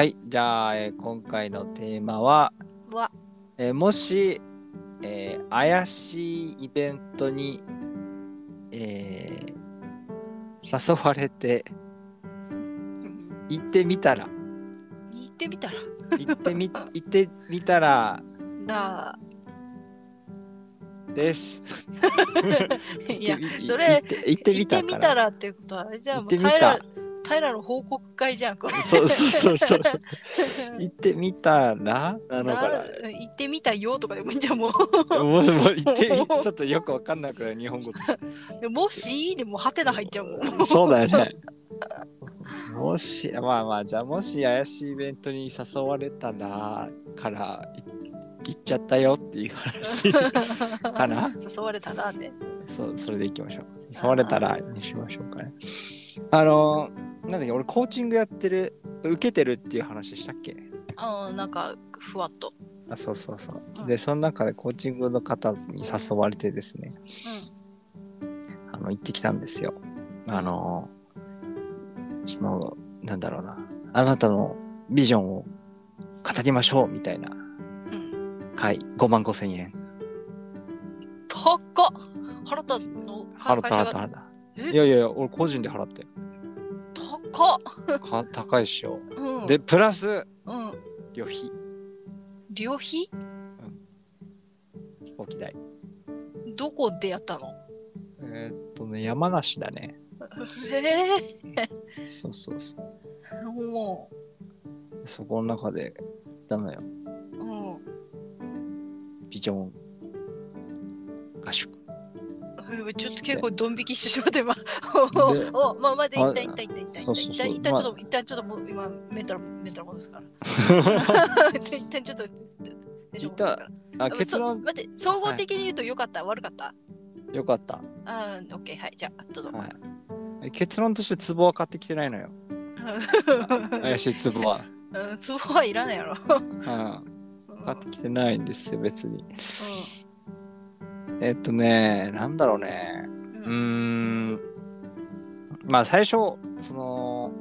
はい、じゃあ、えー今回のテーマは、わ、えーもし、えー怪しいイベントに、えー誘われて行ってみたら、言ってみたら？行ってみ、行ってみたらなあ。です。いやそれ行ってみたから。言ってみたらっていうことは、じゃあもう行ってみた平平の報告会じゃん、これ。そうそうそうそう。行ってみたら？なのかな？な行ってみたよとかでもいいんじゃん、もう。もうもう行ってみちょっとよくわかんなくない日本語。もしでもハテナ入っちゃうもん。そうだよね。もし、まあまあ、じゃあもし怪しいイベントに誘われたら、からい行っちゃったよっていう話かな？誘われたらね。そう、それで行きましょう。誘われたらにしましょうかね。あの、なんだっけ、俺コーチングやってる、受けてるっていう話したっけ？うん、なんか、ふわっと。あ、そうそうそうう。んで、その中でコーチングの方に誘われてですね、あの、行ってきたんですよ。あの、その、なんだろうな、あなたのビジョンを語りましょうみたいなうん。うん。会、5万5千円。高っ払った会社が払った払った。え？いやいやいや、俺個人で払って。高っか高いっしょ。うん。で、プラス、うん。旅費、旅費？飛行機代。どこでやったの？えーっとね、山梨だね。えそうそうそう。えもそこの中で行ったのよ。う、うん。ビジョン合宿。ちょっと結構ドン引きしてしまって今。で お、まあ、まず一あ旦一旦一旦一旦そうそうそう一旦 一旦ちょっと、一旦ちょっともう今メンタルメンタル戻すから。一旦ちょっと。一旦あ、結論、待って、総合的に言うと良かった、悪かった？よかった。あー、オッケー、はい、じゃあ、どうぞ。はい。結論として壺は買ってきてないのよ。怪しい壺は。うん、ツボはいらないやろ。うん。うん買ってきてないんですよ、別に。えっとね、なんだろうね。うーん。まあ、最初、その、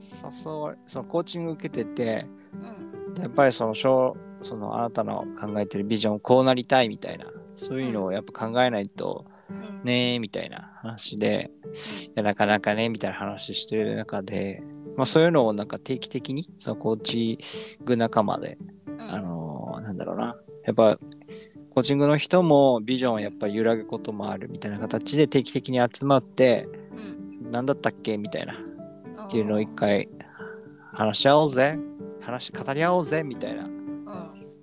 誘われ、そのコーチング受けてて、うんやっぱりその、小そのあなたの考えてるビジョンこうなりたいみたいな、そういうのをやっぱ考えないとうんねえみたいな話で、いやなかなかねみたいな話してる中で、まあそういうのをなんか定期的に、そのコーチング仲間で、うんあのーなんだろうな、やっぱコーチングの人もビジョンをやっぱり揺らぐこともあるみたいな形で定期的に集まって、うん。何だったっけ？みたいな、っていうのを一回話し合おうぜ、話、語り合おうぜ。みたいな。うん。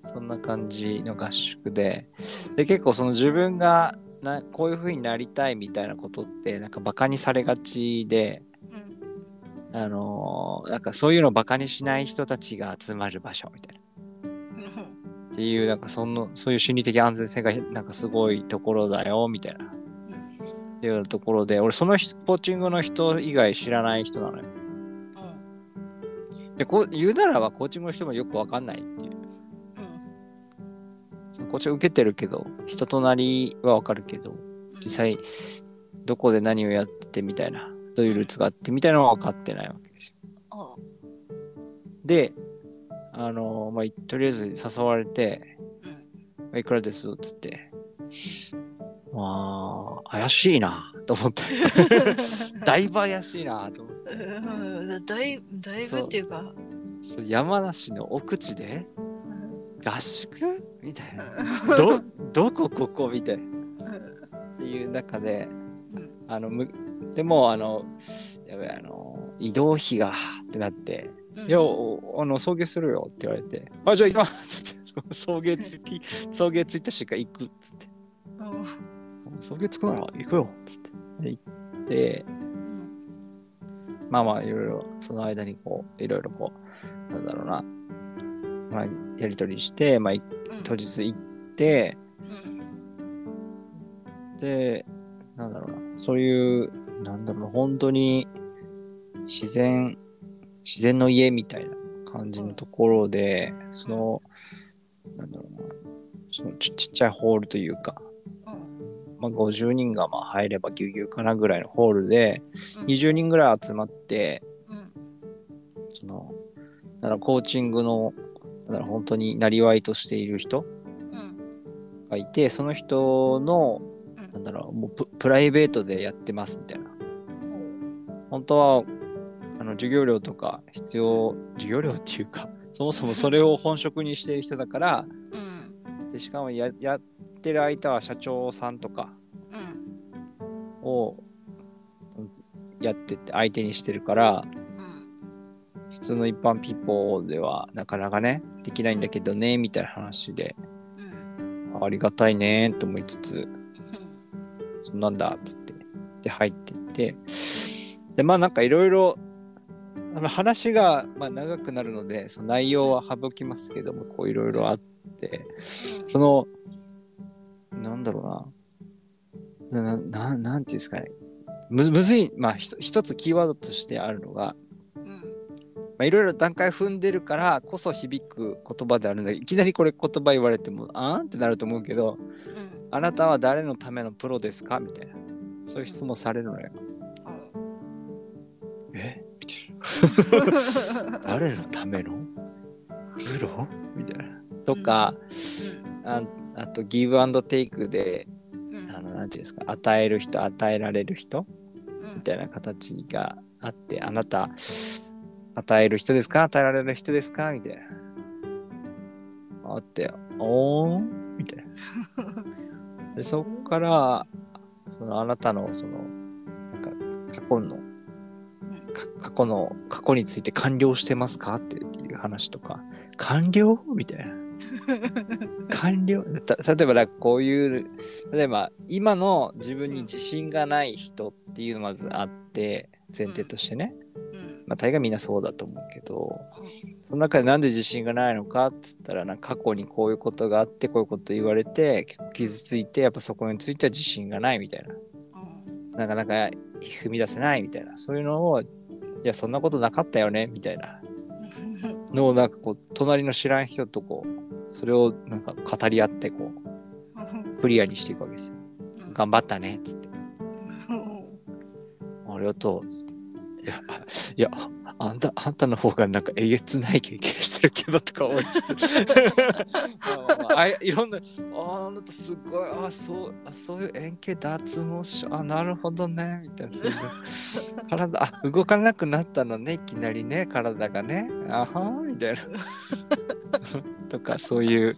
そんな感じの合宿で、で結構その自分がなこういう風になりたいみたいなことってなんかバカにされがちで、うん。あのーなんかそういうのをバカにしない人たちが集まる場所みたいな。うんっていうなんかそのそういう心理的安全性がなんかすごいところだよみたいな。っていうようなところで俺その人コーチングの人以外知らない人なのよ。でこう言うならばコーチングの人もよくわかんないっていう。うんコーチング受けてるけど人となりはわかるけど実際どこで何をやってみたいなどういうルーツがあってみたいなのは分かってないわけですよ。あであのまあとりあえず誘われてうん「いくらです?」っつって。まあ怪しいなと思って。だいぶ怪しいなと思って。うんだいだいぶっていうか。そう山梨の奥地でうん。合宿？みたいな。どどこここ？みたいな。っていう中でうん。あのむでもあのやべえあの移動費がってなって。うんいや、おあの、送迎するよって言われて、あ、じゃあ行きます。って、送迎つき、送迎ついた瞬間行くっつって、うん。送迎つくなら行くよっつって。で、行って、うん。まあまあ、いろいろ、その間にこう、いろいろこう、なんだろうな、まあ、やりとりして、まあ、当日行って、うん。で、なんだろうな、そういう、なんだろうな、本当に自然、自然の家みたいな感じのところで、その、なんだろうな、そのちちっちゃいホールというか、うん。まあ、50人がまあ入ればぎゅうぎゅうかなぐらいのホールで、うん。20人ぐらい集まって、うん。その、だからコーチングの、だから本当になりわいとしている人うん。がいて、その人の、うん。なんだろう、もうププライベートでやってますみたいな。本当は、あの、授業料とか必要、授業料っていうか、そもそもそれを本職にしている人だから、うん。でしかもややってる相手は社長さんとかうん。をうんやってって相手にしてるから、うん普通の一般ピーポーではなかなかね、できないんだけどね、みたいな話で、うん。ありがたいねと思いつつ、うん。そんなんだっつって、で入ってって、で、まあなんかいろいろ、あの話がまあ長くなるので、その内容は省きますけども、こういろいろあって、その、なんだろうな、な、ななんていうんですかね、むむずい、まあひと一つキーワードとしてあるのが、いろいろ段階踏んでるからこそ響く言葉であるんだけどいきなりこれ言葉言われてもあーんってなると思うけどうん。あなたは誰のためのプロですか？みたいな。そういう質問されるのよ。え？誰のための？プロ？みたいな。とか、ああとギブアンドテイクでうん。あのなんていうんですか？与える人与えられる人？うん。みたいな形があってあなた与える人ですか？与えられる人ですか？みたいな。あって、おー？んみたいな。でそっから、そのあなたのその、なんか過去の、か過去の、過去について完了してますか？っていう話とか、完了？みたいな。完了？た例えばなんかこういう例えば今の自分に自信がない人っていうのまずあって前提としてね、うん。まあ大概みんなそうだと思うけどその中でなんで自信がないのかっつったらなんか過去にこういうことがあってこういうこと言われて結構傷ついてやっぱそこについては自信がないみたいな。うん。なかなか踏み出せないみたいな。そういうのをいやそんなことなかったよねみたいな のをなんかこう隣の知らん人とこうそれをなんか語り合ってこう クリアにしていくわけですよ。頑張ったねっつって。ありがとうっつって。いや、あんた、あんたの方がなんかえげつない経験してるけどとか思いつつ。まあまああいろんな、ああなたすごい、あそうあそういう円形脱毛症、あなるほどね、みたいな。体、あ動かなくなったのね、いきなりね、体がね。あはーみたいな。とか、そういう、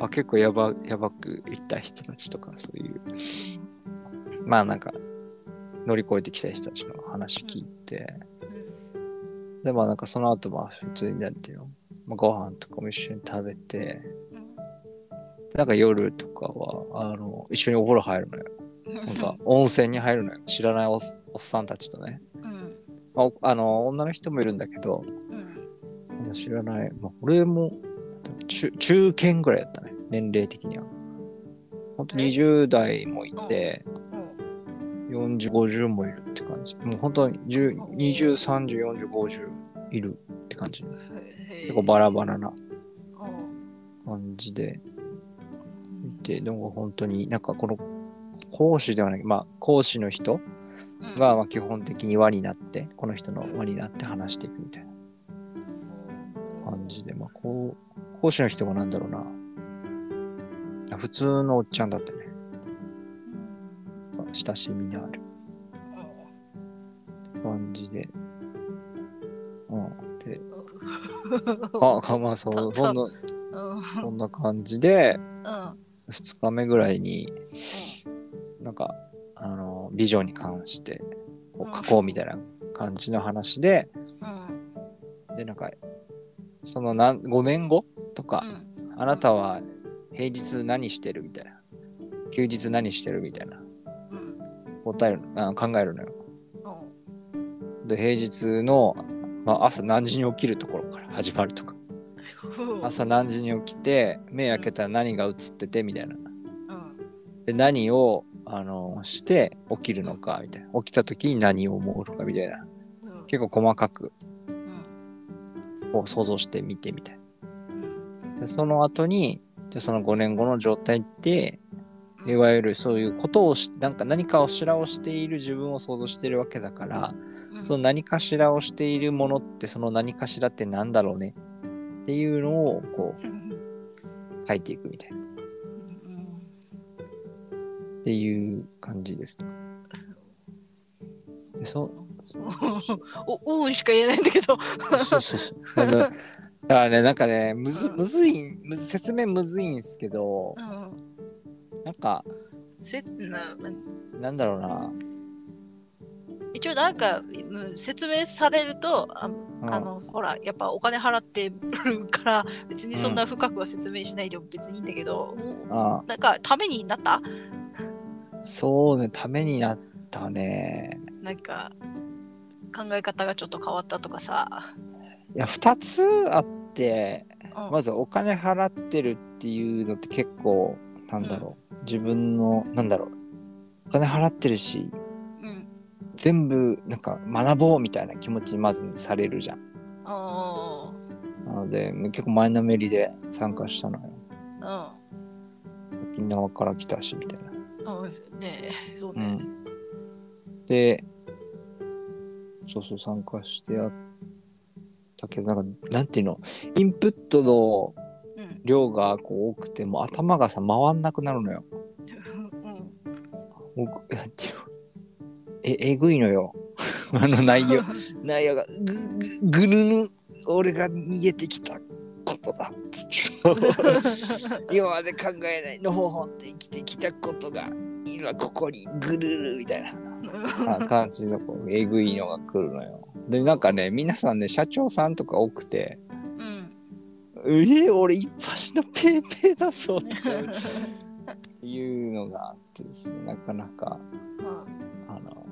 あ結構やばやばくいった人たちとか、そういう。まあなんか乗り越えてきた人たちの話聞いて、でまあなんかその後まあ普通になんていうの、まあ、ご飯とかも一緒に食べて、なんか夜とかはあの一緒にお風呂入るのよ。なんか温泉に入るのよ。知らないおっおっさんたちとね。うんまあお、あの女の人もいるんだけど、うん知らない。まあ、俺も中中堅ぐらいだったね。年齢的には。本当に20代もいて、40、50もいるって感じ。もう本当に10 20、30、40、50いるって感じ。結構バラバラな感じでいて、でも本当になんかこの講師ではない、まあ講師の人がまあ基本的に輪になって、この人の輪になって話していくみたいな感じで、まあこう、講師の人がなんだろうな。普通のおっちゃんだったね。親しみのある。感じで。うん。で、か、か まあそう、そんな、そんな感じで、2日目ぐらいに、なんか、あの、ビジョンに関して、こう書こうみたいな感じの話で、で、なんか、その何5年後とか、あなたは平日何してるみたいな。休日何してるみたいな。答えるあ考えるのよ。で、平日の、まあ、朝何時に起きるところから始まるとか。朝何時に起きて、目開けたら何が映っててみたいな。で、何を、あの、して起きるのかみたいな。起きた時に何を思うのかみたいな。結構細かくこう想像してみてみたいな。でその後に、じゃあその5年後の状態って、いわゆるそういうことをし、なんか何かをしらをしている自分を想像しているわけだから、その何かしらをしているものってその何かしらってなんだろうね？っていうのをこう書いていくみたいな。っていう感じですね。でそおうん。しか言えないんだけど。そうそうそう。あのだからね、なんかね、むずむずいん、むず説明むずいんですけど、うんなんか、せななんだろうな。一応なんかうん説明されるとあうんあのほらやっぱお金払ってるから 別にそんな深くは説明しないでも別にいいんだけど、もうあなんかためになった？そうね、ためになったね。なんか考え方がちょっと変わったとかさ。いや、二つあって、うんまずお金払ってるっていうのって結構、なんだろう。自分の、なんだろう。お金払ってるし、うん全部、なんか学ぼうみたいな気持ちにまずされるじゃん。あなので、結構前のめりで参加したのよ。あ沖縄から来たし、みたいな。うんうんねえそうね。うん。で、そうそう、参加してやったけど、なんか、なんていうの、インプットのうん量がこう多くて、もう頭がさ、回んなくなるのよ。うんえ、えぐいのよ。あの内容。内容が、ぐ、ぐ、ぐるぬ、俺が逃げてきたことだ。つって。今まで考えないのほほんって生きてきたことが、今ここにぐるるみたいな。あ感じのこうえぐいのが来るのよ。でなんかね皆さんね社長さんとか多くてうん「えー、俺一発のペーペーだぞ」とかいうのがあってですねなかなかあ。の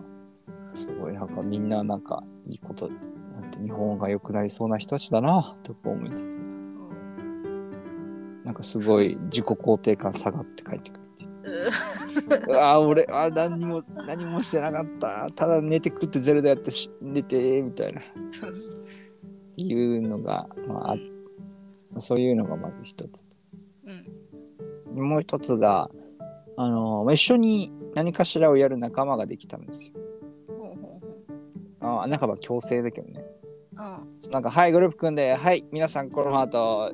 すごいなんかみんななんかいいことなんて日本が良くなりそうな人たちだなとか思いつつなんかすごい自己肯定感下がって帰ってくるっていう。うわー俺あー何にも何もしてなかった。ただ寝て食ってゼルダやってし寝てみたいな。っていうのが、まあ、あそういうのがまず一つ。うん。もう一つがあのまあ一緒に何かしらをやる仲間ができたんですよ。ほうほうほう。あ半ば強制だけどね。うんなんかはいグループ組んではい皆さんこの後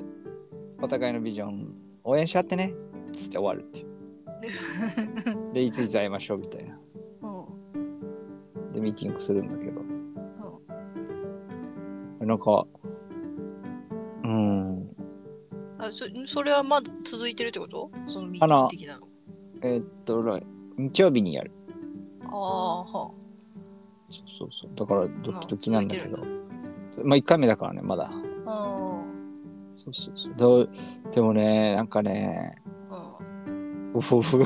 お互いのビジョン応援し合ってねつって終わるっていう。でいついつ会いましょうみたいな。う。んでミーティングするんだけど。なんか、うん、あそそれはまだ続いてるってこと？そのミーティング的なの。えーっと、来日曜日にやる。ああ、はそうそうそう。だから、ドキドキなんだけど。まあ、1回目だからね、まだ。あ。そうそうそう。どうでもね、なんかね、うん。うふふ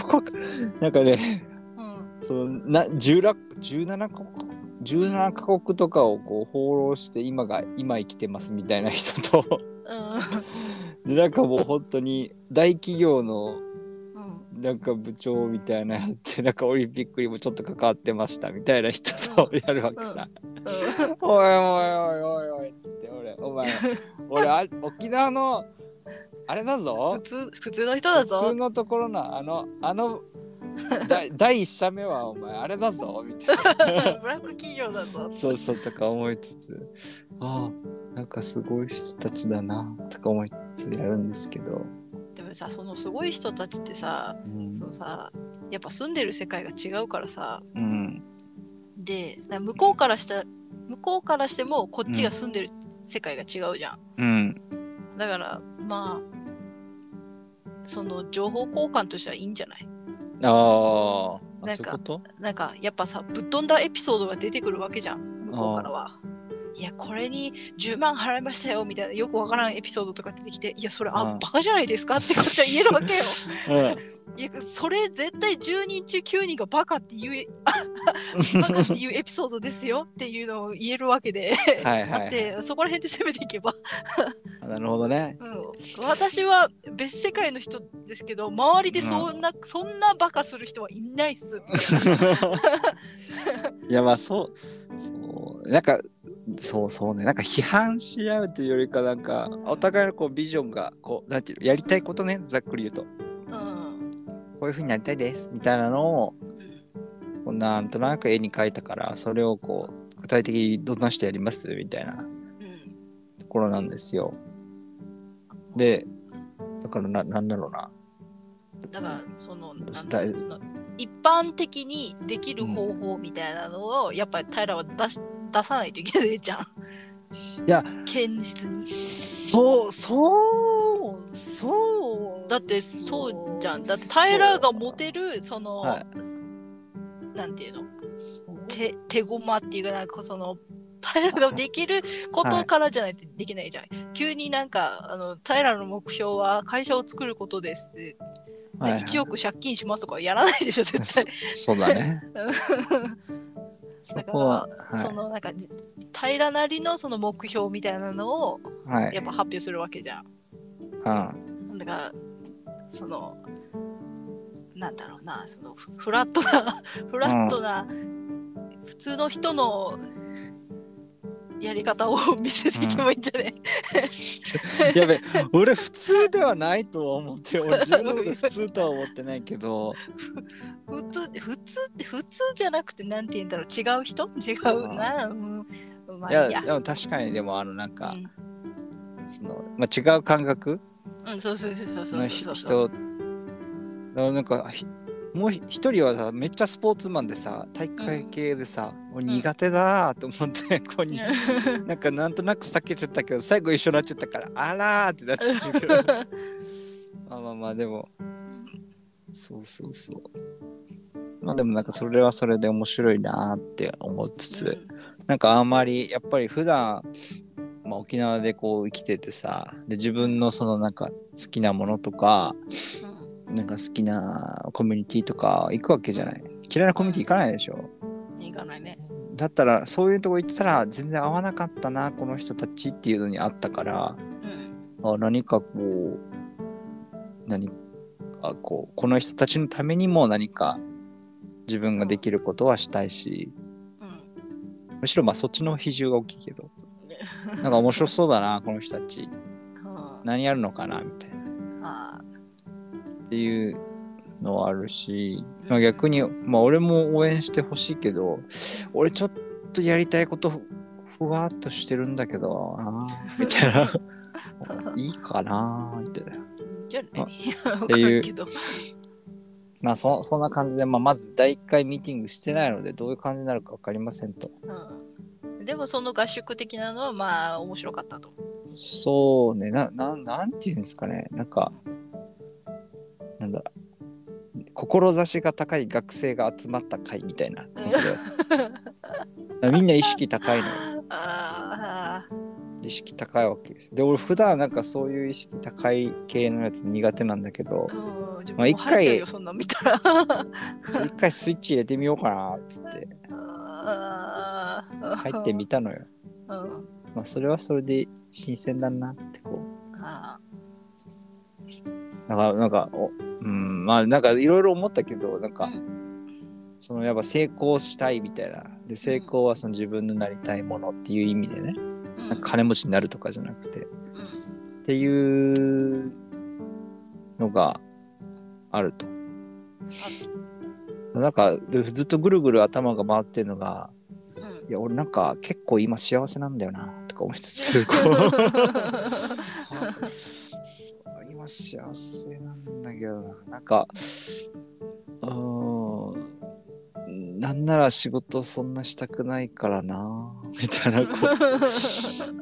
なんかね、うん。そのな17 17カ国17カ国とかをこう放浪して今が今生きてますみたいな人とうん。でなんかもう本当に大企業のうん。なんか部長みたいなやってなんかオリンピックにもちょっと関わってましたみたいな人とやるわけさ。おいおいおいおいおいっつって俺お前俺あ沖縄のあれだぞ普通、普通の人だ普ぞ通。のところのあのあのだ 第一社目はお前あれだぞみたいな。ブラック企業だぞ。そうそうとか思いつつ。ああなんかすごい人たちだなとか思いつつやるんですけど、でもさ、そのすごい人たちってさ、うん。そのさ、やっぱ住んでる世界が違うからさ、うん。で、な向こうからした、向こうからしてもこっちが住んでる世界が違うじゃん。うん。だから、まあ、その情報交換としてはいいんじゃない？あーあなんかなんかやっぱさぶっ飛んだエピソードが出てくるわけじゃん向こうからは。いやこれに10万払いましたよみたいなよくわからんエピソードとか出てきていやそれあ、うん。バカじゃないですか？ってこっちは言えるわけよ。うん。いやそれ絶対10人中9人がバカっていうえ バカっていうエピソードですよっていうのを言えるわけで、はいはいはい。でそこら辺で攻めていけば、あなるほどね。うん。私は別世界の人ですけど周りでそんな、そんなバカする人はいないっす。いやまあそうそうなんかそうそうね。なんか批判し合うというよりかなんかお互いのこうビジョンがこうなんていうのやりたいことね。ざっくり言うと。うん。こういうふうになりたいですみたいなのをこうなんとなく絵に描いたからそれをこう具体的にどんな人やります？みたいなうん。ところなんですよ。で、だからな、なんだろうな。だからその一般的にできる方法みたいなのを、やっぱり平は出し出さないといけないじゃん。いや、堅実に。そう、そう、そう。だってそうじゃん。だって平が持てるその、はいなんていうの？手手駒っていうかなんかその平ができることからじゃないとできないじゃん。急になんかあの平の目標は会社を作ることです。はいはい1億借金しますとかやらないでしょ絶そ対。そうだね。そこは、そのなんか平なりのその目標みたいなのをはい。はいやっぱ発表するわけじゃん。うんだからそのなんだろうなそのフフラットなフラットな、普通の人のやり方を見せていけばいいんじゃね、やべ、俺普通ではないとは思って、俺自分普通とは思ってないけど、普通普通って普通じゃなくてなんて言うんだろう？違う人？違うな、うん、まあいや、でも確かにでもあのなんか、うん。その、まあ、違う感覚うん、そうそうそうそうそうのそうそう。人、だからなんか、ひもう一人はさ、めっちゃスポーツマンでさ、大会系でさ、もう苦手だーと思って、ここに、なんかなんとなく避けてたけど、最後一緒になっちゃったから、あらーってなっちゃったけど、まあまあまあ、でも、そうそうそう。まあでもなんかそれはそれで面白いなーって思いつつ、なんかあんまりやっぱり普段、まあ、沖縄でこう生きててさで自分のそのなんか好きなものとかなんか好きなコミュニティとか行くわけじゃない。嫌いなコミュニティ行かないでしょ。うん、いかないね。だったらそういうとこ行ってたら全然合わなかったなこの人たちっていうのにあったからうん。あ何かこう何かこうこの人たちのためにも何か自分ができることはしたいしうん。むしろまあそっちの比重が大きいけど。なんか面白そうだなこの人たち。あ何やるのかなみたいな。あっていうのはあるし、まあ、逆に、まあ、俺も応援してほしいけど俺ちょっとやりたいことふふわっとしてるんだけどなみたいな。いいかなみたいな。じゃあね。わ ていう。まあそそんな感じで、まあ、まず第1回ミーティングしてないのでどういう感じになるか分かりませんと。うん。でもその合宿的なのはまあ面白かったと。そうね。なななんていうんですかね。なんかなんだ志が高い学生が集まった会みたいな感じで みんな意識高いの意識高いわけです。で俺普段なんかそういう意識高い系のやつ苦手なんだけどまあ一回一回スイッチ入れてみようかなっつって。入ってみたのよ。うん。まあそれはそれで新鮮だなってこうあなんかなんかおうんまあなんかいろいろ思ったけどなんか、うん。そのやっぱ成功したいみたいな。で成功はその自分のなりたいものっていう意味でね、ーなんか金持ちになるとかじゃなくて、うん。っていうのがあると。なんかずっとぐるぐる頭が回ってるのがうん。いや俺なんか結構今幸せなんだよなとか思いつつこう 幸せなんだけどな。んかうんなんなら仕事そんなしたくないからなみたいなこうそん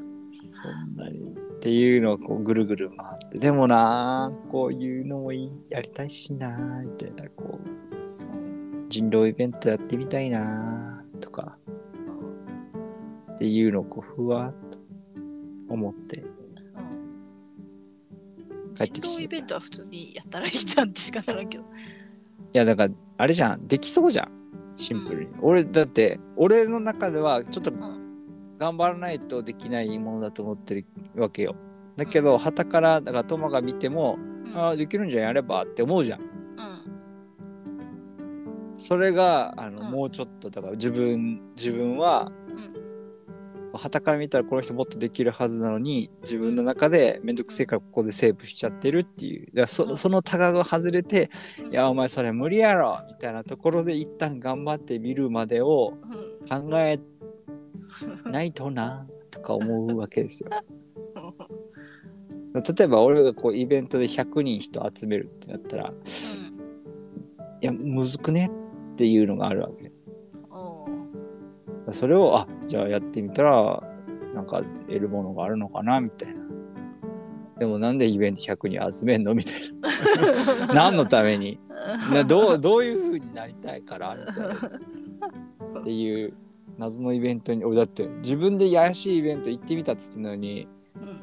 なにっていうのをこうぐるぐる回って。でもなこういうのもいいやりたいしなみたいなこう人狼イベントやってみたいなとかっていうのをこうふわっと思って。帰ってきちゃった人狼イベントは普通にやったらいいじゃんって。しかならんけど。いやだからあれじゃん。できそうじゃん。シンプルに、俺だって俺の中ではちょっと頑張らないとできないものだと思ってるわけよ。だけど旗からだからトマが見ても、うん。ああできるんじゃんやればって思うじゃん。うん。それがあの、うん。もうちょっとだから自分自分はうん旗から見たらこの人もっとできるはずなのに自分の中でめんどくせえからここでセーブしちゃってるっていうだからそ,、うんそのタガが外れてうん「いやお前それ無理やろ」みたいなところで一旦頑張ってみるまでをうん考えないとなとか思うわけですよ。例えば俺がこうイベントで100人人集めるってなったらいやむずくねっていうのがあるわけ。それをあじゃあやってみたらなんか得るものがあるのかなみたいな。でもなんでイベント100人集めんの？みたいな。何のために？などう どういうふうになりたいからみたいな。っていう謎のイベントに俺だって自分で怪しいイベント行ってみたっつってのに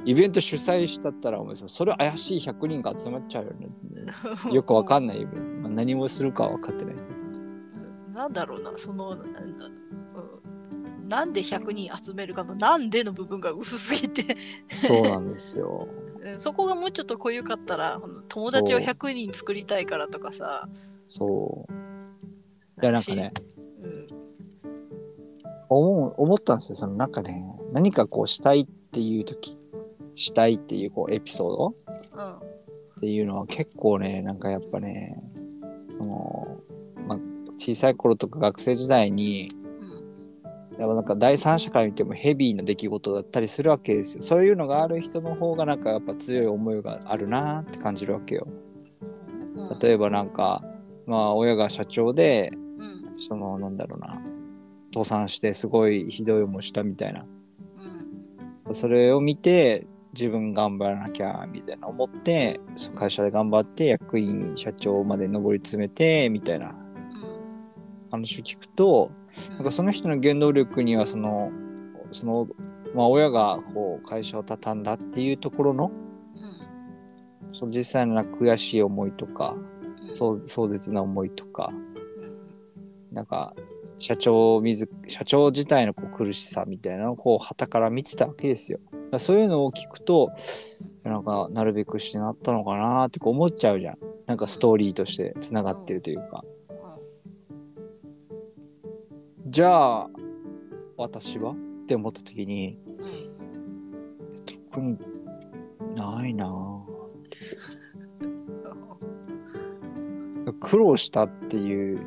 イベント主催したったらお前それ怪しい100人が集まっちゃうよね。よくわかんないイベント。まあ、何もするかは分かってない。なんだろうな、その、なんで100人集めるかのなんでの部分が薄すぎて。そうなんですよ。そこがもうちょっと濃ゆかったら友達を100人作りたいからとかさ。そう。いやなんかね、うん、思う思ったんですよ。そのなんかね何かこうしたいっていう時したいっていうこうエピソード、うん、っていうのは結構ねなんかやっぱねその、まあ、小さい頃とか学生時代にやっぱなんか第三者から見てもヘビーな出来事だったりするわけですよ。そういうのがある人の方がなんかやっぱ強い思いがあるなって感じるわけよ。例えばなんかまあ親が社長で、うん、そのなんだろうな。倒産してすごいひどい思いしたみたいな、うん、それを見て自分頑張らなきゃみたいな思って会社で頑張って役員社長まで上り詰めてみたいな話を聞くと、なんかその人の原動力にはそのその、まあ、親がこう会社を畳んだっていうところの、うん、その実際の悔しい思いとか、壮絶な思いとか、うん、なんか社長自社長自体のこう苦しさみたいなのをこう旗から見てたわけですよ。そういうのを聞くとなんかなるべくしてなったのかなってこう思っちゃうじゃん。なんかストーリーとしてつながってるというか。じゃあ私は？って思った時に特にないな。苦労したっていう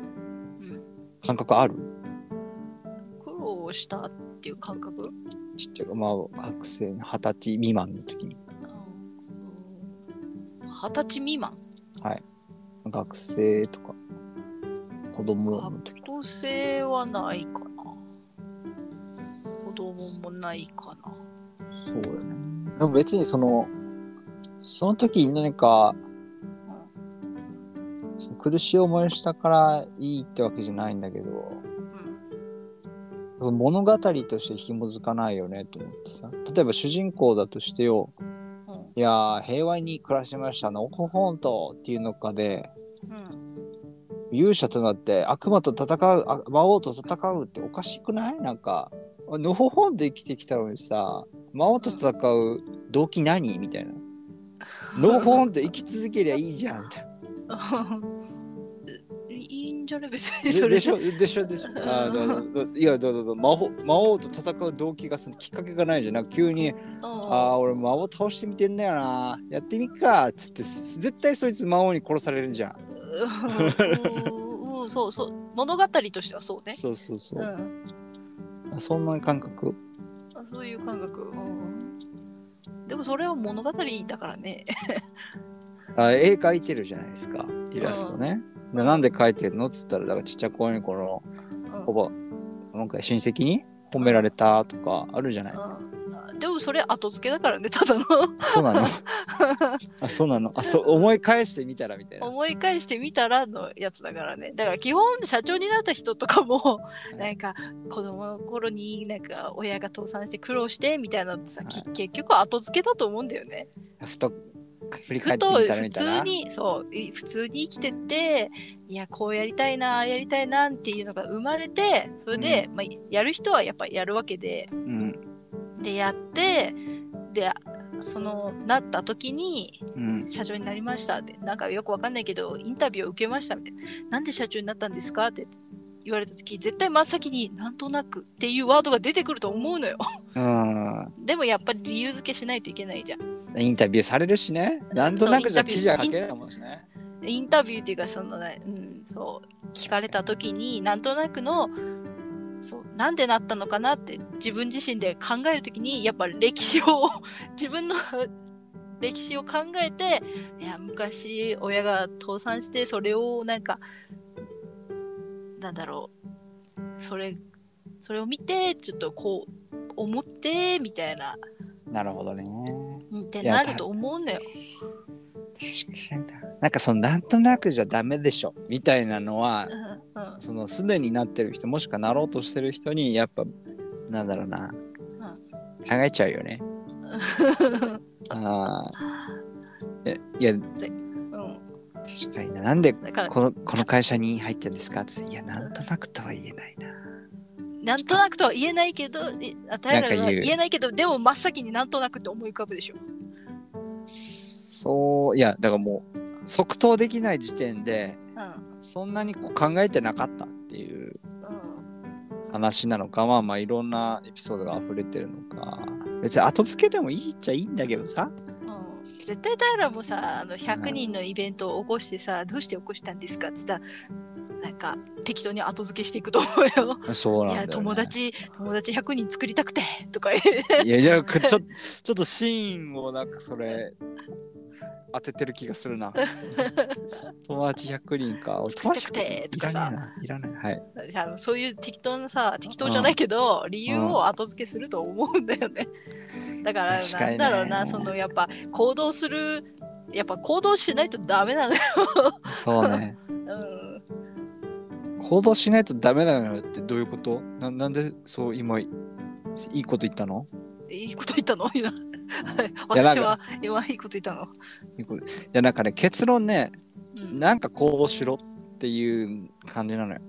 感覚ある、苦労したっていう感覚？ちっちゃいまあ学生二十歳未満の時に。二十歳未満？はい。学生とか子供の時。学生はないかな。子供もないかな。そうだね。でも別にそのその時に何か、うん、苦しい思いをしたからいいってわけじゃないんだけど、うん、物語として紐づかないよねと思ってさ。例えば主人公だとしてよ、うん、いや平和に暮らしました。のほほんとっていうのかで、うん勇者となって悪魔と戦う魔王と戦うっておかしくない？なんかのほほんで生きてきたのにさ魔王と戦う動機何？みたいな。のほほんと生き続けりゃいいじゃん。みたいな。いいんじゃね？別にそれ。でしょ？でしょ？でしょ？あいやどうぞ魔法魔王と戦う動機がそのきっかけがないじゃんなんか急にああ俺魔王倒してみてんだよな。やってみっか。っつって絶対そいつ魔王に殺されるじゃんうん、うん、そうそう。物語としてはそうね。そうそうそう、うん、そんな感覚。あそういう感覚、うん、でもそれは物語だからね。あ絵描いてるじゃないですか。イラストね、うん、なんで描いてるの？っつったらだからちっちゃい子にこの、ほぼなんか親戚に褒められたとかあるじゃない、でもそれ後付けだからねただの。そうなの？あそうなの？あそう思い返してみたらみたいな。思い返してみたらのやつだからね。だから基本社長になった人とかも、なんか子供の頃になんか親が倒産して苦労してみたいなのさ、はい、結局後付けだと思うんだよね。ふと振り返ってみたらみたいな？普通にそう普通に生きてていやこうやりたいなやりたいなっていうのが生まれてそれで、うん、まあ、やる人はやっぱやるわけで、うんでやってでそのなった時に、社長になりましたってなんかよくわかんないけどインタビューを受けましたみたいな。なんで社長になったんですかって言われた時絶対真っ先になんとなくっていうワードが出てくると思うのよ。でもやっぱり理由付けしないといけないじゃん。インタビューされるしね。なんとなくじゃ記事は書けない。もんねインタビューっていうかその、ね、うん、そう聞かれた時になんとなくのそうなんでなったのかなって自分自身で考えるときにやっぱ歴史を 自分の 歴史を考えていや昔親が倒産してそれをなんかなんだろうそれそれを見てちょっとこう思ってみたいななるほどね。うんってなると思うんだよ。確かにな。なんかそのなんとなくじゃダメでしょみたいなのはうんうんそのすでになってる人もしくはなろうとしてる人にやっぱなんだろうな、考えちゃうよね。ああ。いやうん確かにな。なんでこのこの会社に入ってんですか？っていやなんとなくとは言えないな。なんとなくとは言えないけど、えあ平らは言えないけど、でも真っ先になんとなくって思い浮かぶでしょ。そういやだからもう即答できない時点でうん。そんなにこう考えてなかったっていううん。話なのかまあまあいろんなエピソードが溢れてるのか別に後付けでもいいっちゃいいんだけどさうん絶対平もさ、あの100人のイベントを起こしてさ、どうして起こしたんですかって言ったら、なんか適当に後付けしていくと思うよ。そうなんだね、友達、友達100人作りたくてとか。いやいやちょちょっとシーンをなんかそれ当ててる気がするな。友達100人か。俺友達作りたくてとかいさらないな。いらな。い。はいそういう適当なさ、適当じゃないけど、理由を後付けすると思うんだよね。だから、なんだろうな、そのやっぱ行動する、やっぱ行動しないとダメなのよ。そうね。うん。行動しないとダメなのよってどういうこと？ななんでそう今いいいこと言ったの？いいこと言ったの？私は今。い。いこと言ったの。いやなんかね結論ねうん、なんか行動しろっていう感じなのよ。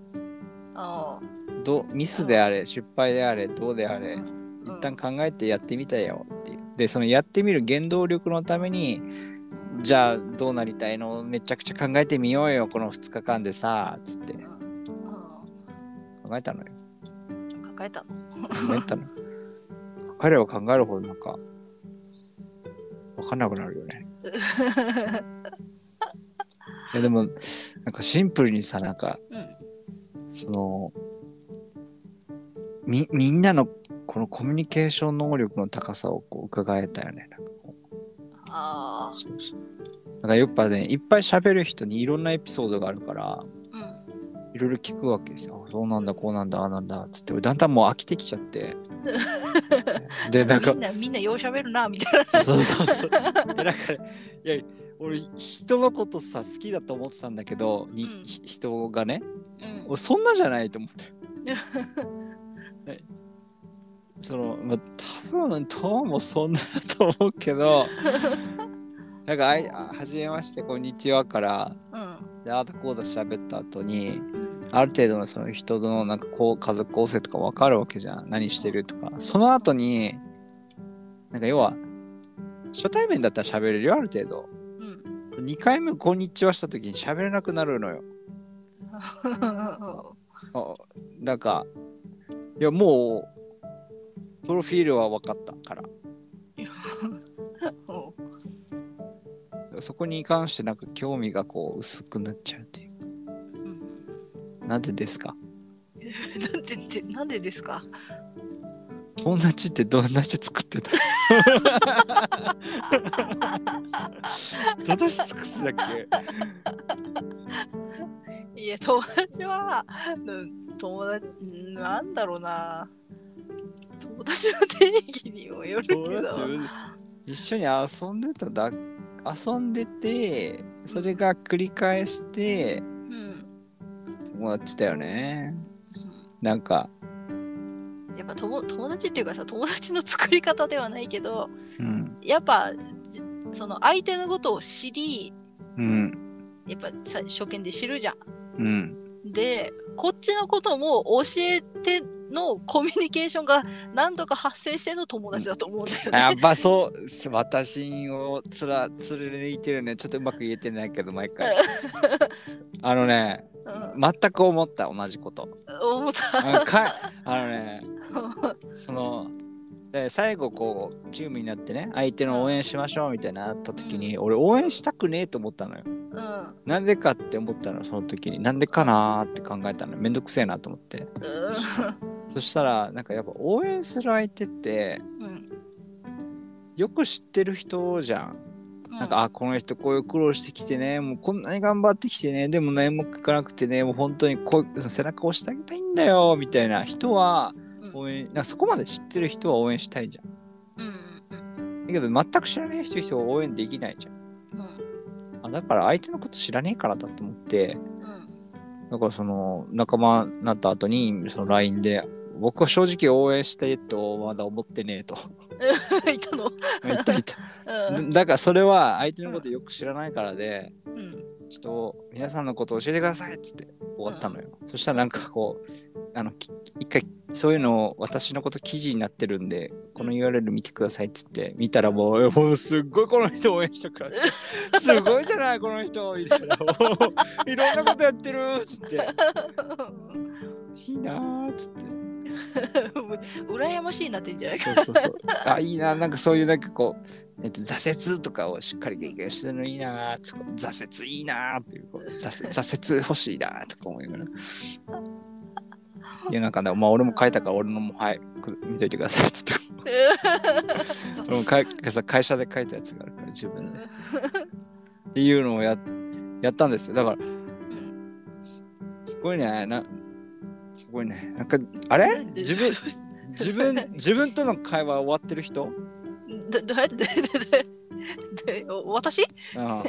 あどうミスであれ失敗であれどうであれうん。一旦考えてやってみたよっていう。でそのやってみる原動力のためにじゃあどうなりたいの？めちゃくちゃ考えてみようよこの2日間でさつって。考えたのよ。抱えたの？考えたの彼は考えるほどなんか分かんなくなるよね いやでもなんかシンプルにさなんかうんそのみみんなのこのコミュニケーション能力の高さをこう伺えたよねなんかこうああ、そうそう。なんかやっぱね、いっぱい喋る人にいろんなエピソードがあるから、うん。いろいろ聞くわけですよ。あそうなんだ、こうなんだ、ああなんだ、つって、だんだんもう飽きてきちゃって。で、なんかみん、な、みんなよう喋るな、みたいそうそうそう。なんか、いや、俺、人のことさ、好きだと思ってたんだけど、にうんひ人がね、な。うん。俺、そんなじゃないと思って。はいその、まあ、多分、トムもそんなだと思うけど、なんかあい、あはじめまして、こんにちはから、うん。でああだこうだ喋った後にうん。ある程度のその人のなんかこう家族構成とか分かるわけじゃん。何してるとか。その後になんか要は初対面だったら喋れるよある程度。うん。2回目こんにちはした時に喋れなくなるのよ。あなんかいやもうプロフィールは分かったから そこに関してなんか興味がこう薄くなっちゃうっていう。うんなんでですか？なんでって、なんでですか？友達ってどんな人作ってた？どんな人作ってたっけ？いや、友達は、うん友達、うんなんだろうな。友達の定義にもよるけど。友達一緒に遊んでただ遊んでてそれが繰り返してうん。友達だよね。なんか、やっぱ友友達っていうかさ、友達の作り方ではないけど、うん。やっぱ、じその相手のことを知り、うん。やっぱさ初見で知るじゃん。うんで、こっちのことも教えてのコミュニケーションが何度か発生しての友達だと思うんだよね。やっぱそうし私をつらつれ抜いてるね。ちょっとうまく言えてないけど毎回。あのねうん。全く思った同じこと。思った。あのね そので最後こうチームになってね相手の応援しましょうみたいになった時に、俺応援したくねえと思ったのよ。うん。なんでかって思ったのその時に。なんでかなーって考えたのめんどくせえなと思って。そしたらなんかやっぱ応援する相手ってうん。よく知ってる人じゃん。うん。なんか、あ、この人こういう苦労してきてね、もうこんなに頑張ってきてね、でも何も書かなくてね、もう本当にこう背中を押してあげたいんだよ、みたいな人はうん応援、なんかそこまで知ってる人は応援したいじゃん。だけど全く知らない人人は応援できないじゃん。うん。あだから相手のこと知らねえからだと思って、うん。だからその仲間になった後にその LINE で、僕は正直応援したいとまだ思ってねえと。いたの？言った言った。うん。だからそれは相手のことよく知らないからで、うんちょっと皆さんのことを教えてくださいっつって終わったのよ。そしたらなんかこう、あの、き一回そういうのを私のこと記事になってるんで、この URL 見てくださいっつって見たらもう、もうすっごいこの人応援したからって、すごいじゃないこの人みたいな。いろんなことやってるっつって、欲しいなーっつって。羨ましいなってんじゃないかそうそうそう。あ、いいな、なんかそういうなんかこう、えっと、挫折とかをしっかり経験してるのいいな挫折いいなーっていう、こう挫折 挫折欲しいなーとか思いながら。いや、なんかね、まあ俺も書いたから俺のも、はい、く見といてくださいって言って、俺もさ会社で書いたやつがあるから自分で。っていうのをややったんですよ。だから、うんすごいね、なすごいね。なんか、あれ？自分、自分、自分との会話終わってる人？ど どうやって で私？うん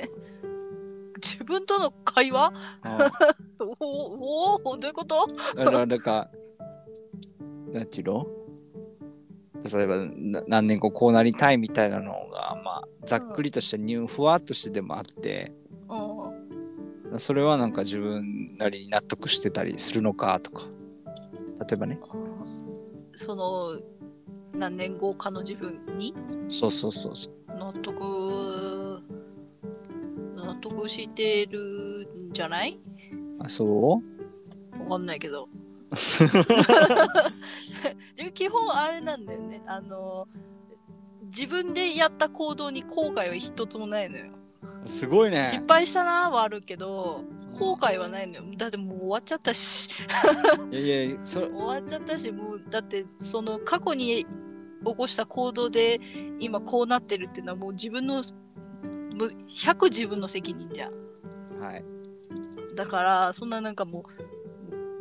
自分との会話？うんおおおどういうこと？だから、なんか、なんていうの？例えばな何年後こうなりたいみたいなのが、まあ、ざっくりとしたニューふわっとしてでもあって、うん。それはなんか自分なりに納得してたりするのかとか。例えばね。その何年後かの自分に？そうそうそうそう。納得納得してるんじゃない？あ、そわかんないけど。自分基本あれなんだよね。あの自分でやった行動に後悔は一つもないのよ。うすごいね。失敗したなはあるけど後悔はないのよだってもう終わっちゃったし いやいや、それ、終わっちゃったしもうだってその過去に起こした行動で今こうなってるっていうのはもう自分のむ100自分の責任じゃんはい。だからそんななんかも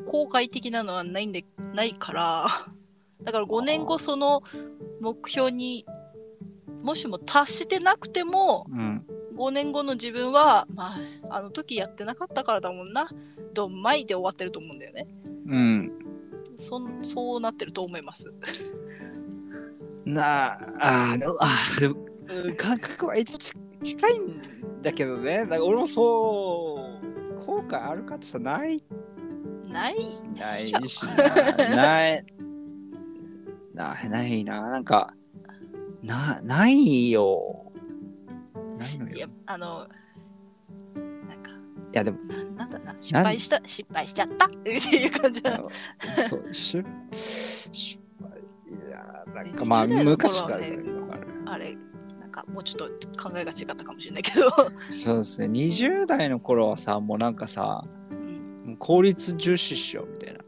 う後悔的なのはないんでないから だから5年後その目標にもしも達してなくてもうん。5年後の自分はまああの時やってなかったからだもんな。どんまいで終わってると思うんだよね。うん。そんそうなってると思います。なあ、あの、あでもうん感覚は一応ち近いんだけどね。だから俺もそう、後悔あるかってさ、ない。ないないしな、ない、ない、ないな、なんか、な、ないよ。ないのよ。あのなんかいや、でも、ななんだな失敗した失敗しちゃった？っていう感じな。のそう、失敗、いや、なんかまあ、20代の頃昔からはねあれなんかもうちょっと考えが違ったかもしれないけど、そうですね、20代の頃はさ、もうなんかさ、うん。効率重視しようみたいな。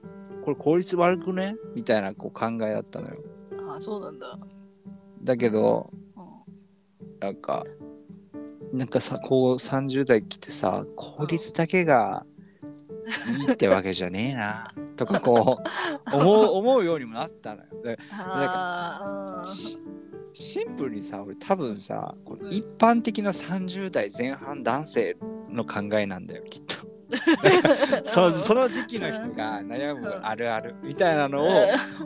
これ効率悪くね？みたいなこう考えだったのよ。ああそうなんだ、だけど、うん。なんか、なんかさ、こう30代来てさ、効率だけがいいってわけじゃねえな、とかこう、思う思うようにもなったのよ。であー。しシンプルにさ、俺多分さ、こうんう一般的な30代前半男性の考えなんだよ、きっと。そその時期の人が悩むあるあるみたいなのを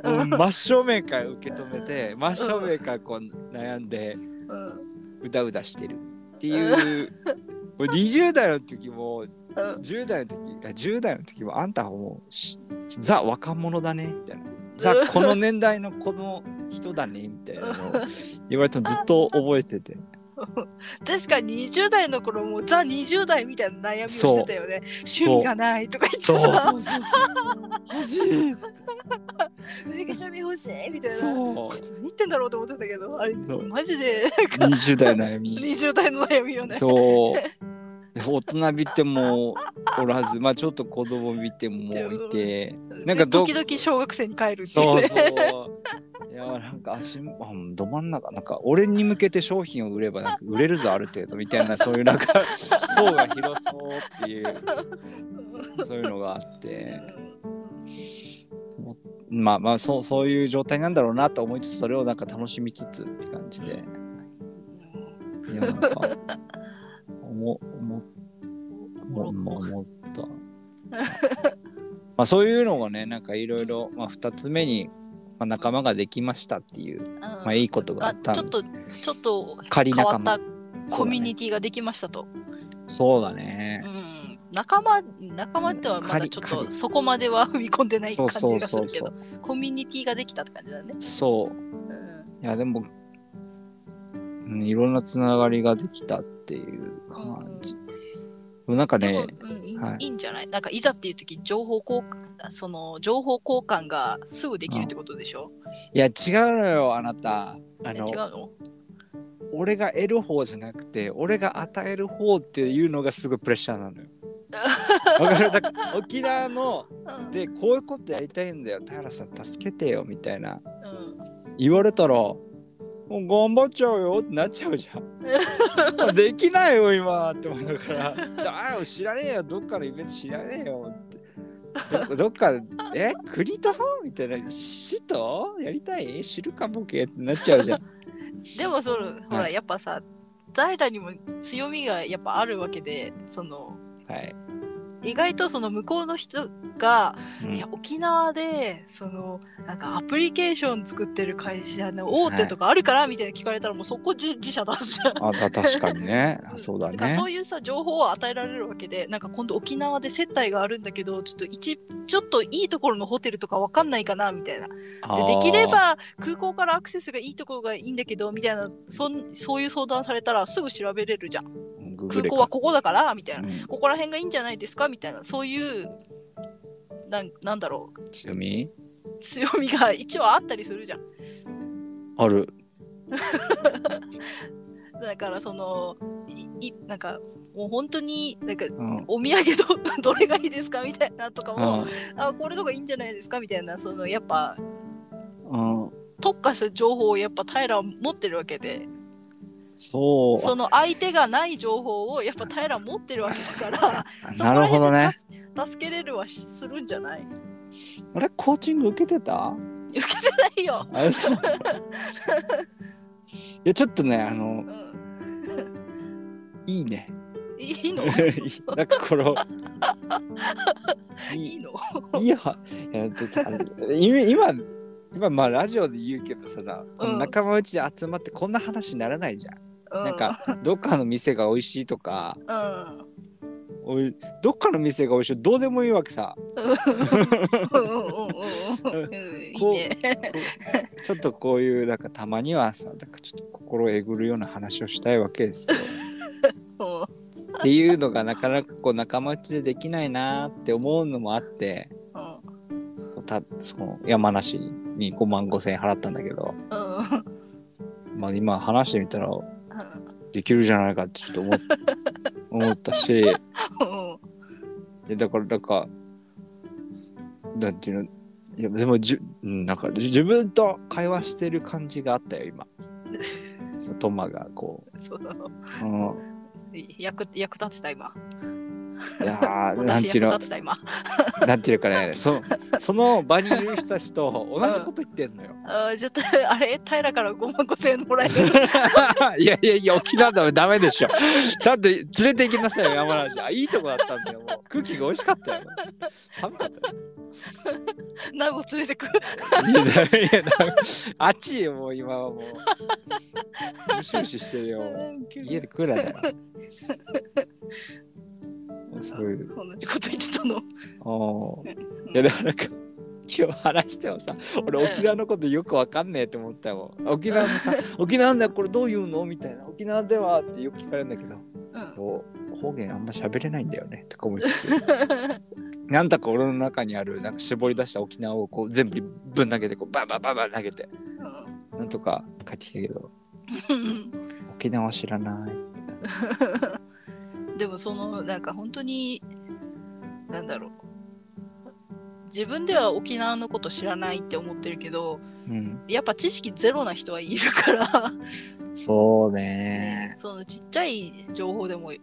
真正面から受け止めて真正面からこう悩んでうん。うだうだしてるっていう。俺20代の時もうん。10代の時あ10代の時もあんたはもうしザ若者だねみたいな。ザこの年代のこの人だねみたいなのを言われたのずっと覚えてて 確かに20代の頃もザ20代みたいな悩みをしてたよね。趣味がないとか言ってそう。さそう欲しいっつってなんか趣味欲しいみたいなそう。こいつ何言ってんだろうと思ってたけどあれマジで20代の悩み。20代の悩みよね。そう。大人びてもおらずまあちょっと子供びてもいて なんでかど時々小学生に帰るっていうそうね。そう。いやなんか足あど真ん中。なんか俺に向けて商品を売ればなんか売れるぞある程度みたいなそういうなんか 層が広そうっていうそういうのがあって。まあまあそうそういう状態なんだろうなと思いつつそれをなんか楽しみつつって感じで。いやなんか思思思思思った。まあそういうのがねなんかいろいろまあ2つ目に、まあ、仲間ができましたっていうまあいいことがあったんです。ちょっとちょっと仮仲間。変わったコミュニティができましたと。そうだね。う。ん、仲間仲間ってはまだちょっ仮。とそこまでは踏み込んでない感じそうがするけそうそうどコミュニティができたって感じだね。そう。うん。いやでも、うん、いろんなつながりができたっていう感じ。でもなんかね、うん。いいはい。いいんじゃない？なんかいざっていう時情報交換その情報交換がすぐできるってことでしょ、いや違うのよあなた。あのえ違うの？俺が得る方じゃなくて俺が与える方っていうのがすごいプレッシャーなのよ。わかる？だから沖縄のうん。でこういうことやりたいんだよ。平さん助けてよみたいな。うん。言われたらもう頑張っちゃうよってなっちゃうじゃん。できないよ今って思うからああ知らねえよどっかのイベント知らねえよってどどっかえ？栗とみたいな死とやりたい？知るかボケってなっちゃうじゃん。でもそのほらはいやっぱさ平にも強みがやっぱあるわけでそのはい。意外とその向こうの人が、うん。いや沖縄でそのなんかアプリケーション作ってる会社の大手とかあるからみたいな聞かれたらもうそこ自自社出すじゃん。あた確かにね。あそうだね。だからそ。ういうさ情報を与えられるわけでなんか今度沖縄で接待があるんだけどちょっと一ちょっといいところのホテルとかわかんないかなみたいな。でできれば空港からアクセスがいいところがいいんだけどみたいなそんそういう相談されたらすぐ調べれるじゃん。空港はここだからみたいな。うん。ここら辺がいいんじゃないですかみたいなそういうなんなんだろう。強み？強みが一応あったりするじゃん。ある。だからそのいいなんかもう本当になんかうん。お土産ど どれがいいですかみたいなとかうも、ん。あこれとかいいんじゃないですかみたいなそのやっぱうん、特化した情報をやっぱ平は持ってるわけでそう。その相手がない情報をやっぱ平は持ってるわけだからそ なるほどね。助助けれるはしするんじゃない？あれ？コーチング受けてた？受けてないよ、いやちょっとねあのうん、いいね。いいの？なんかこの いい。の？いいや今今今まあラジオで言うけどさ、この仲間内で集まってこんな話にならないじゃん。うん。なんかどっかの店が美味しいとかうん。おいどっかの店が美味しいどうでもいいわけさ。ちょっとこういうなん。かたまにはさなん。かちょっと心をえぐるような話をしたいわけですよ。うん。っていうのがなかなかこう仲間内でできないなーって思うのもあってこうたその山梨に5万5千円払ったんだけど、うん。まあ、今話してみたらできるじゃないかってちょっと思っ 思ったし。いうん。やだからなんかなんていうの？いやでもじゅうんなんかじ自分と会話してる感じがあったよ今。そのトマがこそう。なのう、うん、役役立ってた今いやー なん私役ていうの なんていうかねそその場にいる人たちと同じこと言ってんのよ。あーちょっとあれ？平から5万5千円もらえるいやいやいや、沖縄だダメでしょ。ちゃんと連れて行きなさいよ、山梨。あ、いいとこだったんだよ。もう空気が美味しかったよ。寒かったよ。名護連れてくいやいやあっちよ、もう今はもう。ムシムシしてるよ。家でクーラーだよ。そういう。同じこと言ってたの。おー。いや、だからなんか。今日話してもさ俺沖縄のことよくわかんねえって思ったもん。沖縄のさ沖縄ではこれどういうの？みたいな。沖縄ではってよく聞かれるんだけどうん。方言あんま喋れないんだよねとか思いつつ。なんだか俺の中にあるなんか絞り出した沖縄をこう全部ぶん投げてこうバンバンバンバン投げて。なんとか帰ってきたけど。う ん沖縄知らないでもそのなんか本当になんだろう自分では沖縄のこと知らないって思ってるけどうん。やっぱ知識ゼロな人はいるからそうね。そのちっちゃい情報でも喜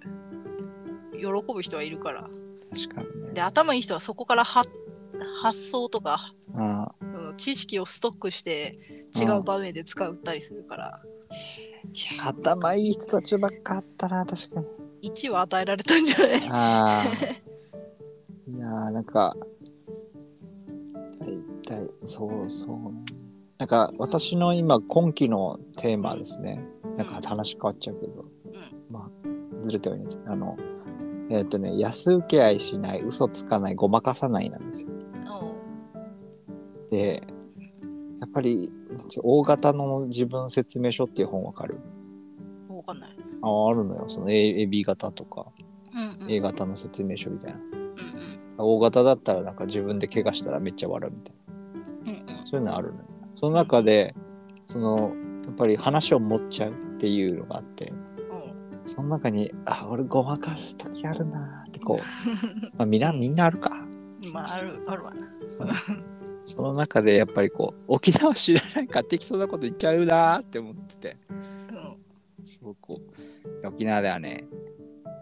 ぶ人はいるから確かにね。で頭いい人はそこからは発想とか、あ知識をストックして違う場面で使ったりするからいや、頭いい人たちばっかあったな、確かに。1は与えられたんじゃない？ああ。いやー、なんか、大体、そうそうね。なんか、私の今、今期のテーマですね。なんか話変わっちゃうけど、まあ、ずれてはいないです。あの、えっ、とね、安請け合いしない、嘘つかない、ごまかさないなんですよ。で、やっぱり、大型の自分説明書っていう本わかる？うんわかんない。ああるのよ。その A, AB 型とか、うんうん A 型の説明書みたいな。うん大型だったらなんか自分で怪我したらめっちゃ笑うみたいうんうんな。そういうのあるのよ。その中で、その、やっぱり話を持っちゃうっていうのがあって、うんその中に、あ、俺ごまかす時あるなーってこう、まあみんな、みんなあるか。まああるあるわな。その中でやっぱりこう、沖縄知らないから適当なこと言っちゃうなーって思ってて、うんそうこう、沖縄ではね、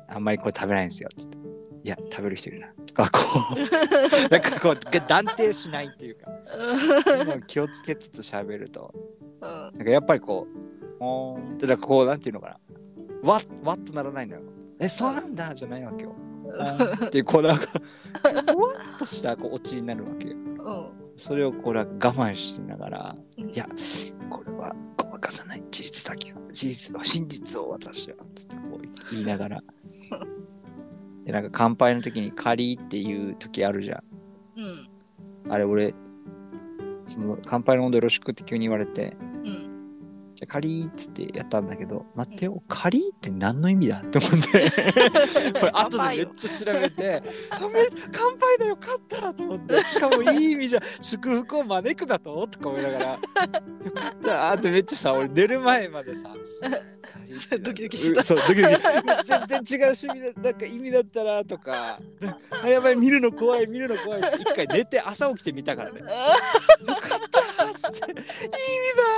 あんまりこれ食べないんですよ、つって。いや、食べる人いるな。とか、こう、なんかこう、断定しないっていうか、気をつけつつ喋ると、うんなんかやっぱりこう、おーんって、なんかこう、なんていうのかな、わっ、わっとならないのよ。え、そうなんだじゃないわけよ。っていう、こう、なんか、ふわっとしたこうオチになるわけよ。うんそれをこう、なんか我慢しながら、うんいや、これはごまかさない事実だけは、事実を、真実を私は、つってこう言いながら。で、なんか乾杯の時に仮っていう時あるじゃん。うんあれ俺、その乾杯の温度よろしくって急に言われて、うんじゃあ仮っつってやったんだけど、待ってよ、仮って何の意味だって思って、これ後でめっちゃ調べて、あめ乾杯だよかったと思って、しかもいい意味じゃ祝福を招くだと？とか思いながら、よかったーってめっちゃさ、俺寝る前までさ、ドキドキしてたうんそう、ドキドキ。全然違う趣味だ、なんか意味だったなとか、あやばい、見るの怖い、見るの怖い一回寝て朝起きて見たからね。よかったっつって、いい意味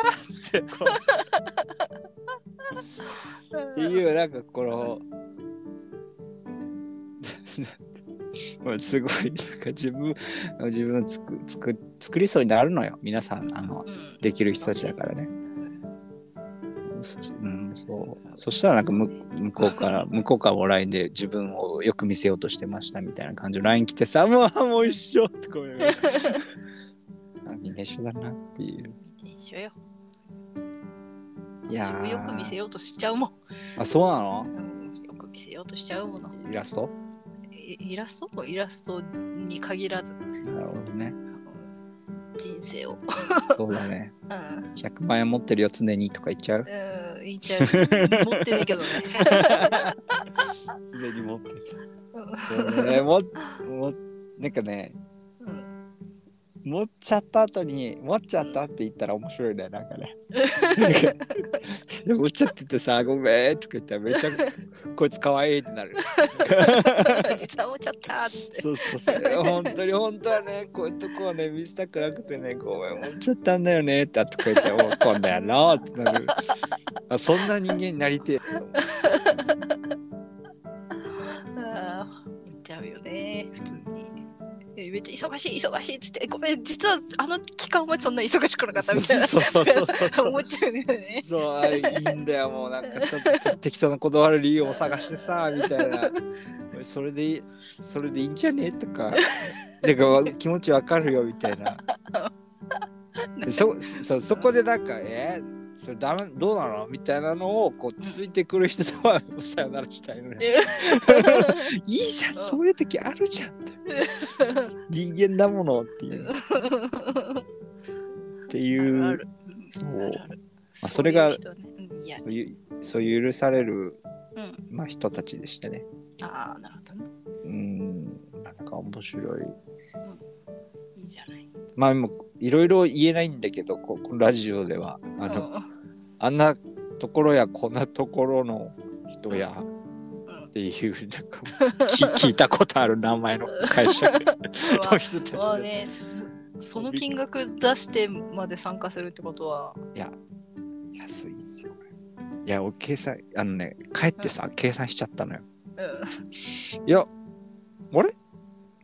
だっつって、こう。っていう、なんかこの、もうすごい、なんか自分、自分つくつく作りそうになるのよ、皆さん、あの、うんできる人たちだからね。そうん、そう。そしたらなんか向向こうから、向こうからも LINE で自分をよく見せようとしてましたみたいな感じの LINE 来てさ、もうもう一緒とか思いながらあみんな一緒だなっていう。一緒よ。いやー自分よく見せようとしちゃうもん。あ、そうなの？うんよく見せようとしちゃうもの。イラスト？イイラスト？イラストに限らず、なるほどね。人生を。そうだね。うん100万円持ってるよ、常にとか言っちゃう？うん、言っちゃう。持ってねえけどね。常に持ってる。う んそうね。ももなんかね、うん持っちゃった後に持っちゃったって言ったら面白いねなんかねで 持っちゃっててさごめんとか言ったらめっちゃこいつかわいいってなる実は持っちゃったーって。そうそうそう本当に本当はねこういうとこはね見せたくなくてねごめん持っちゃったんだよねってとか言っておう今度やろうってなる あそんな人間になりてえあー持っちゃうよね、普通に。えめっちゃ忙しい忙しいっつってごめん実はあの期間はそんな忙しくなかったみたいな。そうそうそうそうそう。思っちゃうんだよね。そういいんだよもうなんかちょっと適当な断る理由を探してさみたいな。それでそれでいいんじゃねとか。なんかわ気持ちわかるよみたいな。でそそそこでなんかえそれダメどうなの？みたいなのをこうついてくる人とはさよならしたいのね いいじゃんそういう時あるじゃんって 人間だものっていう。っていう。そう。まあそれがそういうそういう許される、うん。まあ、人たちでしたね。ああなるほどね。うん、なんか面白い。いいじゃない。まあ、もいろいろ言えないんだけど、ここのラジオでは。あの、うん。あんなところやこんなところの人や、うんっていう、なんか聞 聞いたことある名前の会社 の人たちで。その金額出してまで参加するってことは、いや、安いですよ。いや、俺計算、あのね、帰ってさ、計算しちゃったのよ。うん、いや、あれ？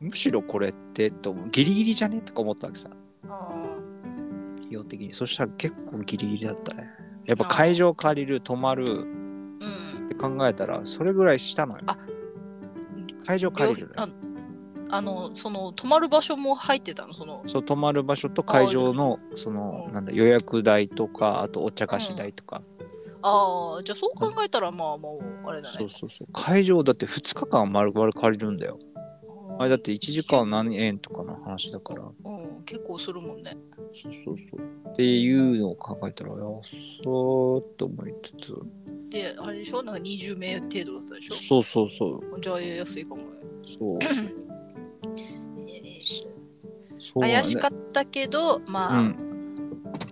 むしろこれって、とギリギリじゃね？とか思ったわけさ。あ費用的に。そしたら結構ギリギリだったね。やっぱ会場借りる、泊まるって考えたら、それぐらいしたのよ。あ会場借りるのよ。ああのその泊まる場所も入ってたの？そのそう泊まる場所と会場のそのうん。なんだ予約代とかあとお茶菓子代とか、ああじゃあそう考えたらまあもうあれだね。そうそうそう。会場だって2日間丸々借りるんだよあれだって1時間何円とかの話だから。うん、結構するもんね。そうそうそう。っていうのを考えたら安そうと思いつつ。であれでしょ？なんか20名程度だったでしょ？そうそうそう。じゃあ安いかもね。そう。そう怪しかっったけどまあ、うん。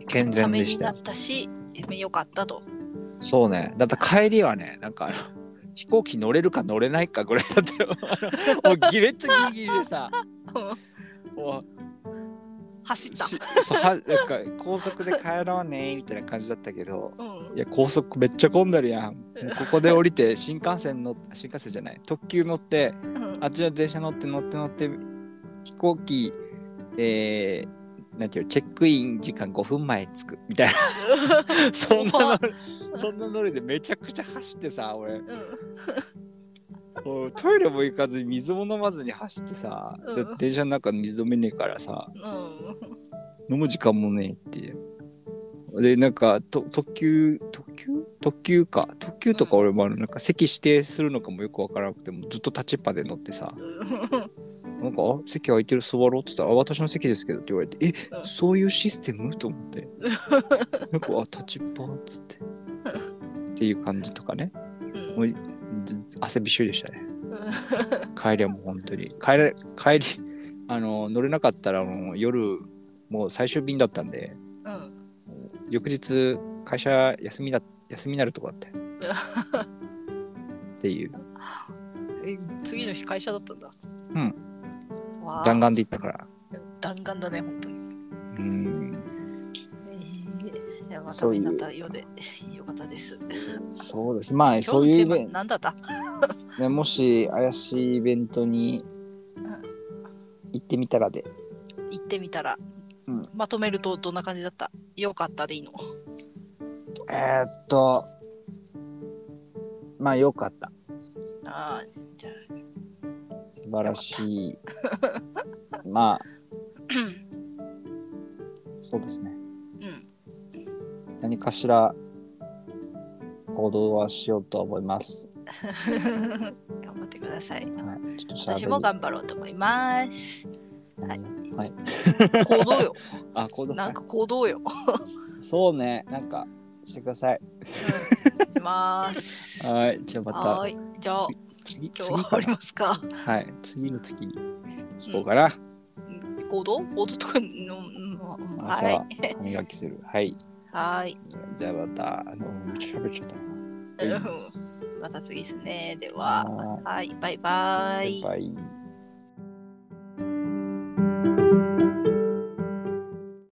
健た全でしたよ。めになったしよかったと。そうね。だって帰りはねなんか飛行機乗れるか乗れないかぐらいだったよ。もうギレッツギリギリでさ。もう走った。しそうはなんか高速で帰ろうねみたいな感じだったけど。うん。いや高速めっちゃ混んでるやん。もうここで降りて新幹線乗 新幹線じゃない。特急乗ってうん。あっちの電車乗って乗って乗って飛行機えーなんていうのチェックイン時間5分前に着くみたいな。そんなのそんなノリでめちゃくちゃ走ってさ俺。うん。トイレも行かずに水も飲まずに走ってさ、でうん。電車の中水飲めねえからさ。うん。飲む時間もねえっていう。で、なんか、と特急、特急？特急か。特急とか俺もあのなんか席指定するのかもよくわからなくても、ずっと立ちっぱで乗ってさ、なんか、あ？席空いてる座ろうって言ったら、あ、私の席ですけどって言われて、え、うんそういうシステム？と思って。なんか、あ、立ちっぱっつって。っていう感じとかね。うんもう汗びっしょりでしたね。帰りはもう本当に。帰れ、帰り、あの、乗れなかったらもう夜、もう最終便だったんで、うん翌日会社休みだ休みになるとこだったよ。っていう。え次の日会社だったんだ。うん。わあ。弾丸で行ったから。弾丸だね本当に。うん。えーいやまたそういう。ようで。よかったです。そうです。まあそういうイベンのテーマ何だった？ト、ね、もし怪しいイベントに行ってみたらで。行ってみたら、うん。まとめるとどんな感じだった？よかったでいいの？えー、っとまあよかった。ああじゃ素晴らしい。まああそうですね。うん。何かしら行動はしようと思います。頑張ってください。はい、私も頑張ろうと思います。はいはい。行動よ。あ、行動。なんか行動よ。そうね、なんかしてください。します。はい、じゃあまた。はーい。じゃあ次、今日は終わりますか。はい、次の次に聞こうかな。うん行動？行動とかのうん朝はい。歯磨きする。はい。はい。じゃあまた、あの、めっちゃ喋っちゃったまた次ですね。では。ははい。バイバイ。バイバイ。Thank you.